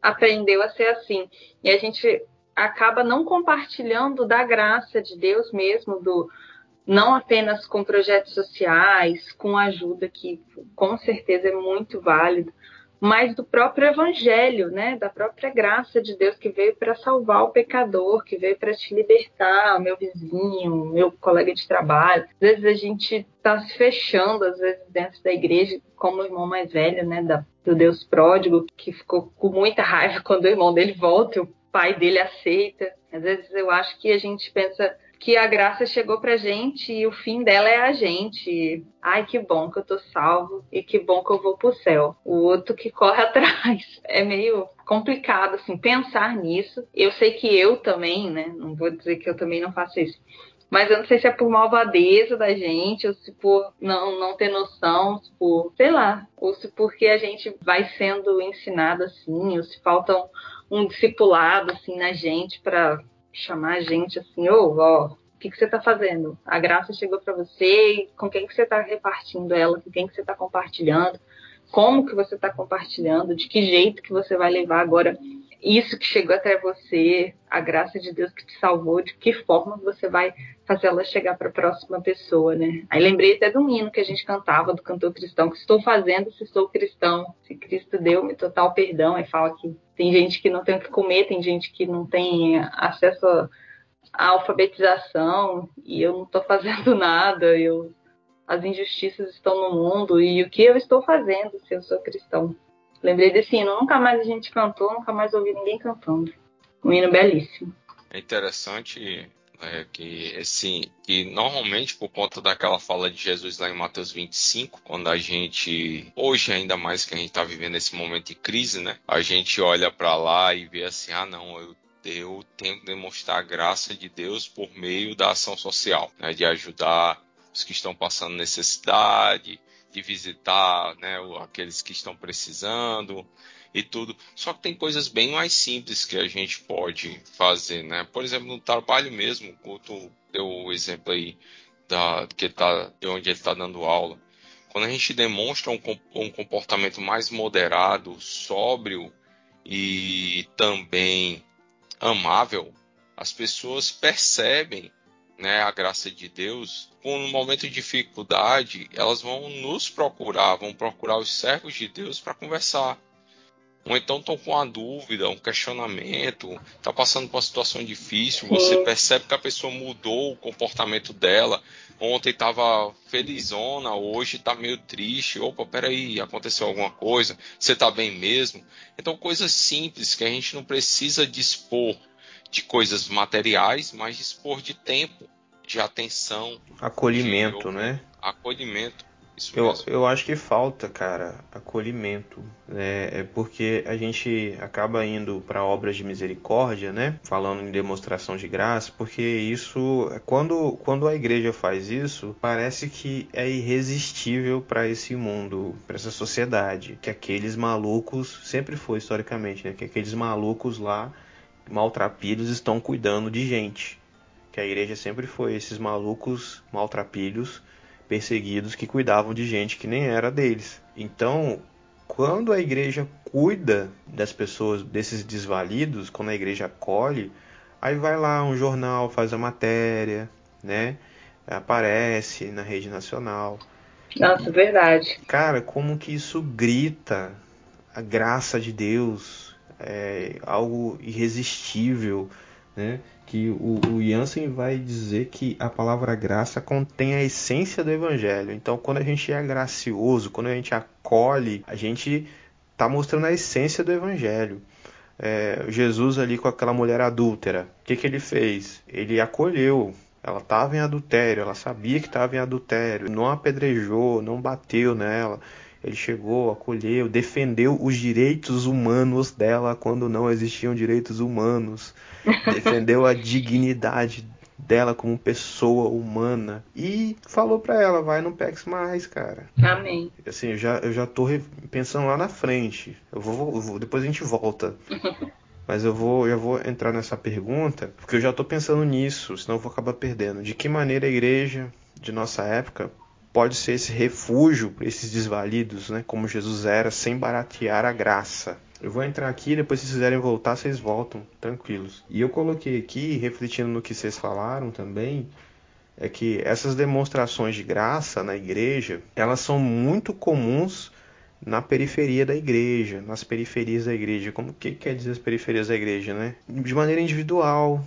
aprendeu a ser assim. E a gente acaba não compartilhando da graça de Deus mesmo, do não apenas com projetos sociais, com ajuda que com certeza é muito válido, mas do próprio evangelho, né, da própria graça de Deus que veio para salvar o pecador, que veio para te libertar, o meu vizinho, meu colega de trabalho. Às vezes a gente está se fechando, às vezes dentro da igreja, como o irmão mais velho, né, da, do Deus pródigo, que ficou com muita raiva quando o irmão dele volta, e o pai dele aceita. Às vezes eu acho que a gente pensa que a graça chegou pra gente e o fim dela é a gente. Ai, que bom que eu tô salvo e que bom que eu vou pro céu. O outro que corre atrás. É meio complicado, assim, pensar nisso. Eu sei que eu também, né? Não vou dizer que eu também não faço isso. Mas eu não sei se é por malvadeza da gente, ou se por não, não ter noção, se por, sei lá, ou se porque a gente vai sendo ensinado assim, ou se falta um, um discipulado assim na gente para chamar a gente assim, ô, oh, ó, o que, que você está fazendo? A graça chegou para você, com quem que você está repartindo ela, com quem que você está compartilhando, como que você está compartilhando, de que jeito que você vai levar agora isso que chegou até você, a graça de Deus que te salvou, de que forma você vai fazer ela chegar para a próxima pessoa, né? Aí lembrei até do hino que a gente cantava, do cantor cristão, que estou fazendo se sou cristão, se Cristo deu-me total perdão, aí fala que tem gente que não tem o que comer, tem gente que não tem acesso à alfabetização e eu não estou fazendo nada, eu, as injustiças estão no mundo e o que eu estou fazendo se eu sou cristão? Lembrei desse hino, nunca mais a gente cantou, nunca mais ouvi ninguém cantando. Um hino belíssimo. É interessante é, que assim, que normalmente por conta daquela fala de Jesus lá em Mateus 25, quando a gente hoje ainda mais que a gente está vivendo esse momento de crise, né? A gente olha para lá e vê assim, ah não, eu eu que demonstrar a graça de Deus por meio da ação social, né, de ajudar os que estão passando necessidade, de visitar né, aqueles que estão precisando, e tudo. Só que tem coisas bem mais simples que a gente pode fazer, né? Por exemplo, no trabalho mesmo, tu deu o exemplo aí da, que tá, de onde ele está dando aula. Quando a gente demonstra um comportamento mais moderado, sóbrio e também amável, as pessoas percebem né, a graça de Deus, com um momento de dificuldade, elas vão nos procurar, vão procurar os servos de Deus para conversar ou então estão com uma dúvida, um questionamento, está passando por uma situação difícil, você percebe que a pessoa mudou o comportamento dela. Ontem estava felizona, hoje está meio triste. Opa, peraí, aconteceu alguma coisa? Você está bem mesmo? Então, coisas simples que a gente não precisa dispor de coisas materiais, mas dispor de tempo, de atenção. Acolhimento, de, né? Acolhimento Eu, mesmo. eu acho que falta, cara, acolhimento. Né? É porque a gente acaba indo para obras de misericórdia, né? Falando em demonstração de graça, porque isso, quando, quando a igreja faz isso, parece que é irresistível para esse mundo, para essa sociedade. Que aqueles malucos, sempre foi historicamente, né? Que aqueles malucos lá, maltrapilhos, estão cuidando de gente. Que a igreja sempre foi esses malucos maltrapilhos perseguidos que cuidavam de gente que nem era deles. Então, quando a igreja cuida das pessoas, desses desvalidos, quando a igreja acolhe, aí vai lá um jornal, faz a matéria, né? Aparece na rede nacional. Nossa, verdade. Cara, como que isso grita a graça de Deus, é algo irresistível, né? que o, o Jansen vai dizer que a palavra graça contém a essência do evangelho. Então, quando a gente é gracioso, quando a gente acolhe, a gente está mostrando a essência do evangelho. É, Jesus ali com aquela mulher adúltera, o que, que ele fez? Ele acolheu. Ela estava em adultério, ela sabia que estava em adultério, não apedrejou, não bateu nela. Ele chegou, acolheu, defendeu os direitos humanos dela quando não existiam direitos humanos defendeu a dignidade dela como pessoa humana e falou para ela, vai no PEX mais, cara. Amém. Assim, eu já, eu já tô pensando lá na frente. Eu vou, eu vou depois a gente volta. Mas eu vou, eu vou entrar nessa pergunta, porque eu já estou pensando nisso, senão eu vou acabar perdendo. De que maneira a igreja de nossa época pode ser esse refúgio para esses desvalidos, né? Como Jesus era, sem baratear a graça. Eu vou entrar aqui, depois se vocês quiserem voltar, vocês voltam, tranquilos. E eu coloquei aqui, refletindo no que vocês falaram também, é que essas demonstrações de graça na igreja, elas são muito comuns na periferia da igreja, nas periferias da igreja. Como que quer dizer as periferias da igreja, né? De maneira individual,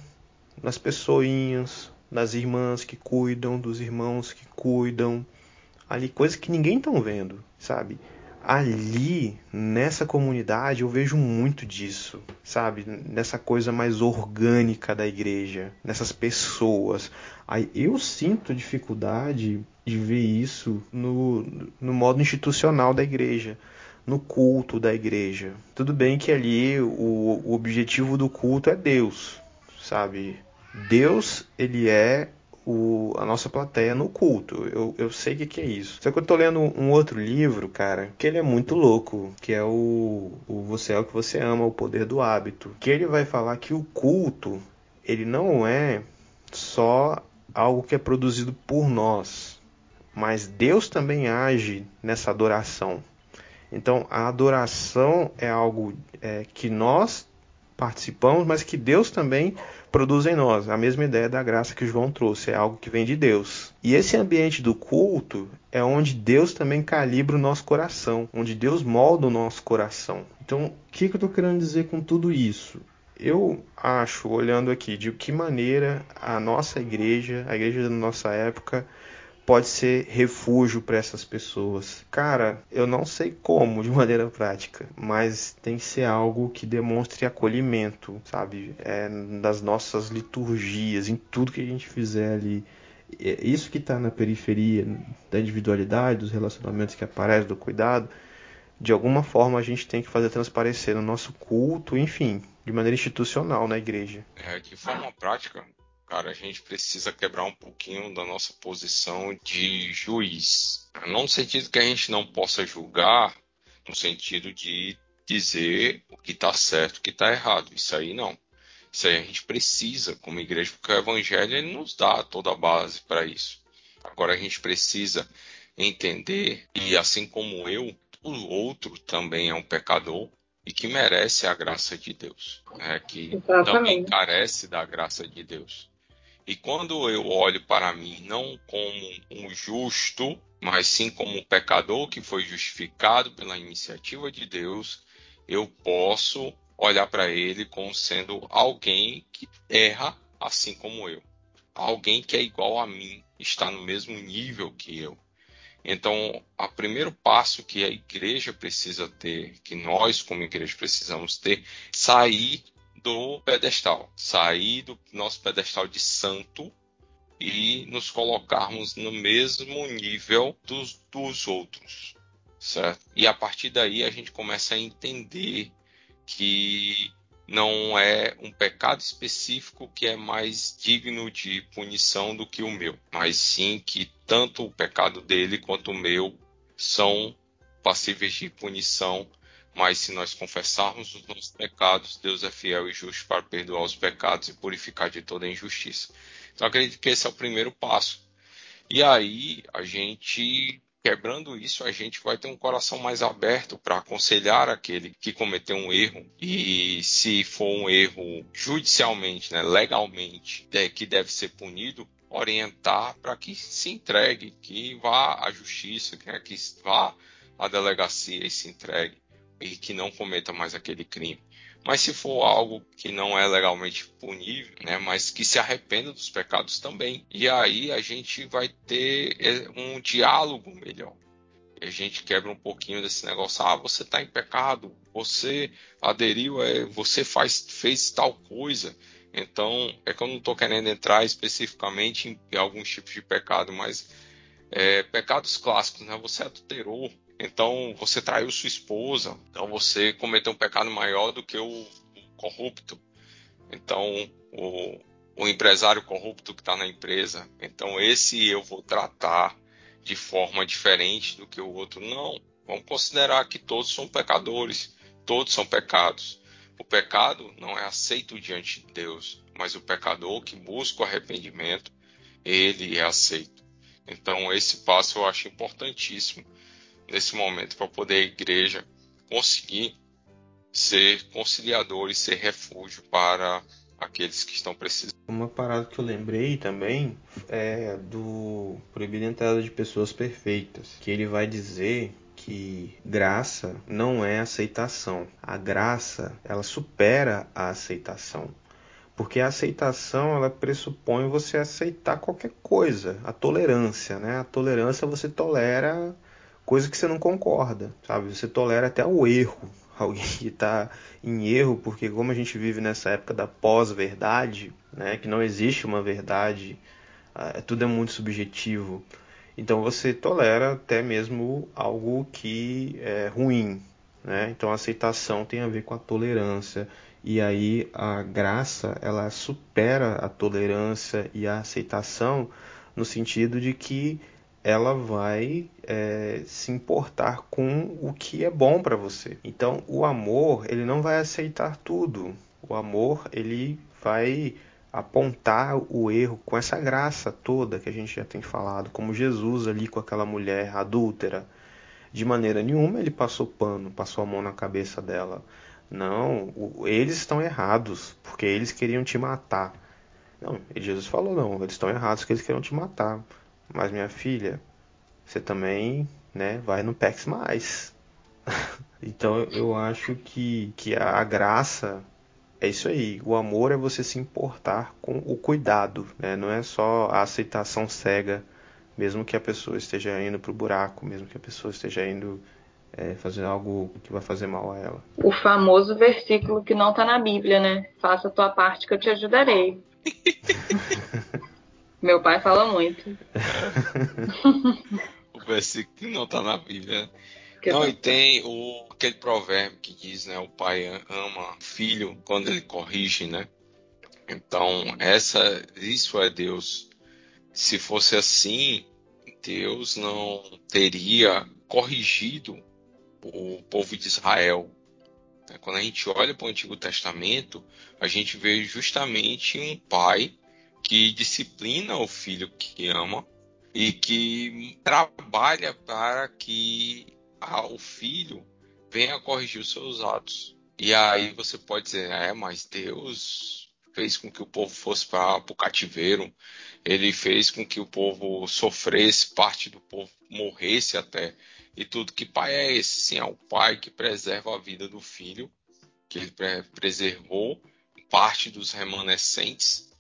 nas pessoinhas, nas irmãs que cuidam, dos irmãos que cuidam, ali coisas que ninguém estão vendo, sabe? ali nessa comunidade eu vejo muito disso, sabe? Nessa coisa mais orgânica da igreja, nessas pessoas. Aí eu sinto dificuldade de ver isso no, no modo institucional da igreja, no culto da igreja. Tudo bem que ali o, o objetivo do culto é Deus, sabe? Deus, ele é o, a nossa plateia no culto. Eu, eu sei o que, que, é isso. Só que eu tô lendo um outro livro, cara, que ele é muito louco, que é o, o Você é o que você ama, o poder do hábito. Que ele vai falar que o culto, ele não é só algo que é produzido por nós, mas Deus também age nessa adoração. Então, a adoração é algo é, que nós participamos, mas que Deus também produz em nós. A mesma ideia da graça que João trouxe, é algo que vem de Deus. E esse ambiente do culto é onde Deus também calibra o nosso coração, onde Deus molda o nosso coração. Então, o que, que eu estou querendo dizer com tudo isso? Eu acho, olhando aqui, de que maneira a nossa igreja, a igreja da nossa época, pode ser refúgio para essas pessoas? Cara, eu não sei como de maneira prática, mas tem que ser algo que demonstre acolhimento, sabe? É, nas nossas liturgias, em tudo que a gente fizer ali. É isso que está na periferia da individualidade, dos relacionamentos que aparecem, do cuidado, de alguma forma a gente tem que fazer transparecer no nosso culto, enfim, de maneira institucional na igreja. É, de forma prática, cara, a gente precisa quebrar um pouquinho da nossa posição de juiz. Não no sentido que a gente não possa julgar, no sentido de dizer o que está certo e o que está errado. Isso aí não. Isso aí a gente precisa, como igreja, porque o evangelho ele nos dá toda a base para isso. Agora a gente precisa entender, e assim como eu, o outro também é um pecador, e que merece a graça de Deus, né? que Exatamente. também carece da graça de Deus. E quando eu olho para mim não como um justo, mas sim como um pecador que foi justificado pela iniciativa de Deus, eu posso olhar para ele como sendo alguém que erra assim como eu. Alguém que é igual a mim, está no mesmo nível que eu. Então, o primeiro passo que a igreja precisa ter, que nós como igreja precisamos ter, sair do pedestal, sair do nosso pedestal de santo e nos colocarmos no mesmo nível dos, dos outros, certo? E a partir daí a gente começa a entender que não é um pecado específico que é mais digno de punição do que o meu, mas sim que tanto o pecado dele quanto o meu são passíveis de punição. Mas se nós confessarmos os nossos pecados, Deus é fiel e justo para perdoar os pecados e purificar de toda injustiça. Então acredito que esse é o primeiro passo. E aí a gente quebrando isso, a gente vai ter um coração mais aberto para aconselhar aquele que cometeu um erro. E se for um erro judicialmente, né, legalmente, é, que deve ser punido, orientar para que se entregue, que vá à justiça, que, que vá à delegacia e se entregue e que não cometa mais aquele crime. Mas se for algo que não é legalmente punível, né, mas que se arrependa dos pecados também. E aí a gente vai ter é, um diálogo melhor. E a gente quebra um pouquinho desse negócio. Ah, você está em pecado, você aderiu, é, você faz, fez tal coisa. Então, é que eu não estou querendo entrar especificamente em, alguns tipos de pecado, mas é, pecados clássicos, né? Você adulterou, então você traiu sua esposa, então você cometeu um pecado maior do que o corrupto. Então o, o empresário corrupto que está na empresa, então esse eu vou tratar de forma diferente do que o outro. Não, vamos considerar que todos são pecadores, todos são pecados. O pecado não é aceito diante de Deus, mas o pecador que busca o arrependimento, ele é aceito. Então esse passo eu acho importantíssimo nesse momento para poder a igreja conseguir ser conciliador e ser refúgio para aqueles que estão precisando. Uma parada que eu lembrei também é do proibido entrada de pessoas perfeitas, que ele vai dizer que graça não é aceitação. A graça, ela supera a aceitação. Porque a aceitação, ela pressupõe você aceitar qualquer coisa. A tolerância, né? A tolerância você tolera coisa que você não concorda, sabe? Você tolera até o erro. Alguém que está em erro, porque como a gente vive nessa época da pós-verdade, né, que não existe uma verdade, uh, tudo é muito subjetivo. Então você tolera até mesmo algo que é ruim, né? Então a aceitação tem a ver com a tolerância e aí a graça ela supera a tolerância e a aceitação no sentido de que ela vai é, se importar com o que é bom para você. Então, o amor ele não vai aceitar tudo. O amor ele vai apontar o erro com essa graça toda que a gente já tem falado, como Jesus ali com aquela mulher adúltera. De maneira nenhuma ele passou pano, passou a mão na cabeça dela. Não, eles estão errados, porque eles queriam te matar. Não, Jesus falou não, eles estão errados porque eles queriam te matar. Mas minha filha, você também, né, vai no PEX mais. então eu acho que, que a graça é isso aí. O amor é você se importar com o cuidado, né? Não é só a aceitação cega, mesmo que a pessoa esteja indo pro buraco, mesmo que a pessoa esteja indo é, fazer algo que vai fazer mal a ela. O famoso versículo que não está na Bíblia, né? Faça a tua parte que eu te ajudarei. Meu pai fala muito. o versículo que não está na Bíblia. Que não, e tem o, aquele provérbio que diz, né? O pai ama o filho quando ele corrige, né? Então, essa, isso é Deus. Se fosse assim, Deus não teria corrigido o povo de Israel. Quando a gente olha para o Antigo Testamento, a gente vê justamente um pai que disciplina o filho que ama e que trabalha para que o filho venha corrigir os seus atos. E aí você pode dizer, é, mas Deus fez com que o povo fosse para o cativeiro, ele fez com que o povo sofresse, parte do povo morresse até. E tudo. Que pai é esse? Sim, é o pai que preserva a vida do filho, que ele preservou parte dos remanescentes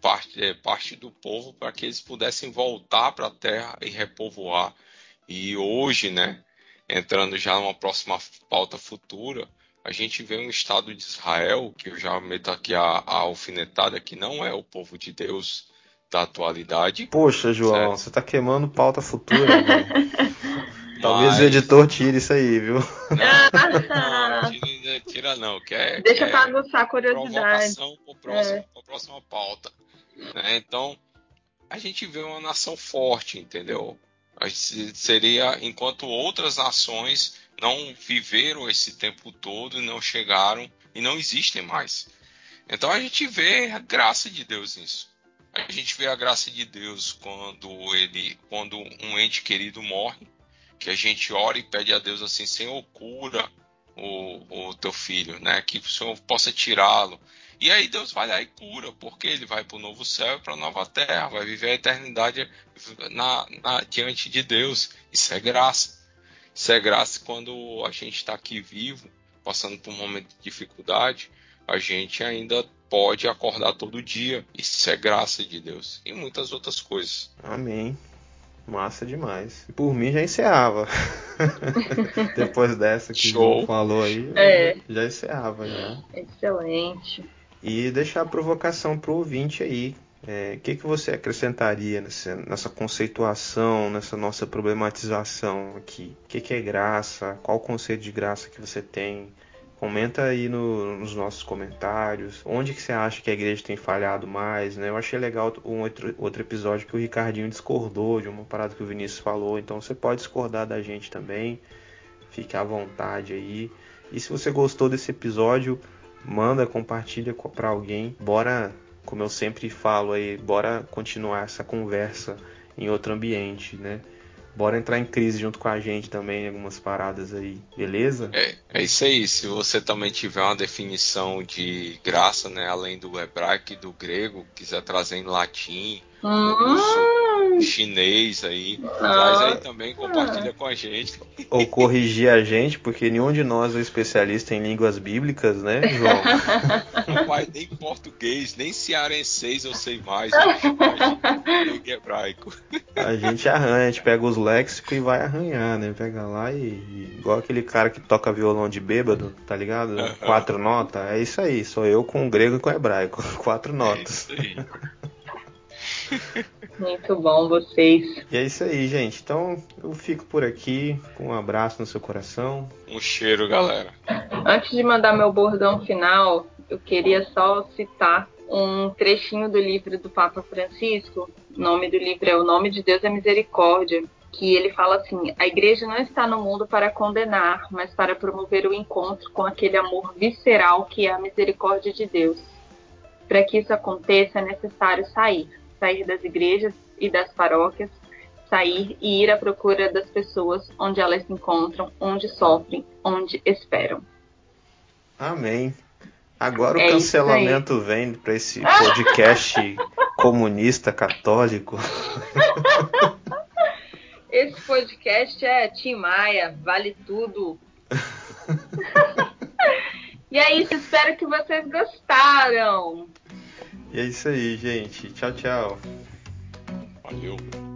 parte, é, parte do povo para que eles pudessem voltar para a terra e repovoar. E hoje, né, entrando já numa próxima pauta futura, a gente vê um Estado de Israel, que eu já meto aqui a, a alfinetada, que não é o povo de Deus, da atualidade. Poxa, João, Certo. você tá queimando pauta futura, velho. Talvez Mas- o editor tire isso aí, viu? Não, tira, tira não, que é, Deixa que pra é aguçar a curiosidade. provocação para próximo, É. pra próxima pauta. Né? Então, a gente vê uma nação forte, entendeu? Seria enquanto outras nações não viveram esse tempo todo não chegaram e não existem mais. Então a gente vê a graça de Deus nisso. A gente vê a graça de Deus quando ele, quando um ente querido morre, que a gente ora e pede a Deus assim, Senhor, cura o, o teu filho, né? Que o Senhor possa tirá-lo. E aí Deus vai lá e cura, porque ele vai para o novo céu e para a nova terra, vai viver a eternidade na, na- diante de Deus. Isso é graça. Isso é graça quando a gente está aqui vivo, passando por um momento de dificuldade, a gente ainda pode acordar todo dia. Isso é graça de Deus. E muitas outras coisas. Amém. Massa demais. Por mim já encerrava. Depois dessa que o. João falou aí, É. já encerrava já. Excelente. E deixar a provocação pro ouvinte aí. É, O que, que você acrescentaria nessa, nessa conceituação, nessa nossa problematização aqui? O que, que é graça? Qual o conceito de graça que você tem? Comenta aí no- nos nossos comentários. Onde que você acha que a igreja tem falhado mais, né? Eu achei legal um outro, outro episódio que o Ricardinho discordou de uma parada que o Vinícius falou. Então você pode discordar da gente também. Fique à vontade aí. E se você gostou desse episódio, manda, compartilha co- pra alguém. Bora, como eu sempre falo aí, bora continuar essa conversa em outro ambiente, né? Bora entrar em crise junto com a gente também em algumas paradas aí, beleza? É, é isso aí. Se você também tiver uma definição de graça, né, além do hebraico e do grego, quiser trazer em latim, Hum, chinês aí, traz aí também, compartilha com a gente. Ou corrigir a gente, porque nenhum de nós é especialista em línguas bíblicas, né, João? Não vai nem português, nem cearenseis eu sei mais. Nem hebraico. A gente arranha, a gente pega os léxicos e vai arranhar, né? Pega lá e, igual aquele cara que toca violão de bêbado, tá ligado? Quatro notas, é isso aí, sou eu com o grego e com o hebraico, quatro É notas. isso aí. muito bom vocês. E é isso aí, gente. Então eu fico por aqui com um abraço no seu coração. Um cheiro, galera. Antes de mandar meu bordão final, eu queria só citar um trechinho do livro do Papa Francisco. O nome do livro é O Nome de Deus é Misericórdia. Que ele fala assim: a igreja não está no mundo para condenar, mas para promover o encontro com aquele amor visceral que é a misericórdia de Deus. Para que isso aconteça, é necessário sair sair das igrejas e das paróquias, sair e ir à procura das pessoas onde elas se encontram, onde sofrem, onde esperam. Amém. Agora o É isso cancelamento vem para esse podcast comunista católico. Esse podcast é Tim Maia, vale tudo. e é isso, espero que vocês gostaram. E é isso aí, gente. Tchau, tchau. Valeu.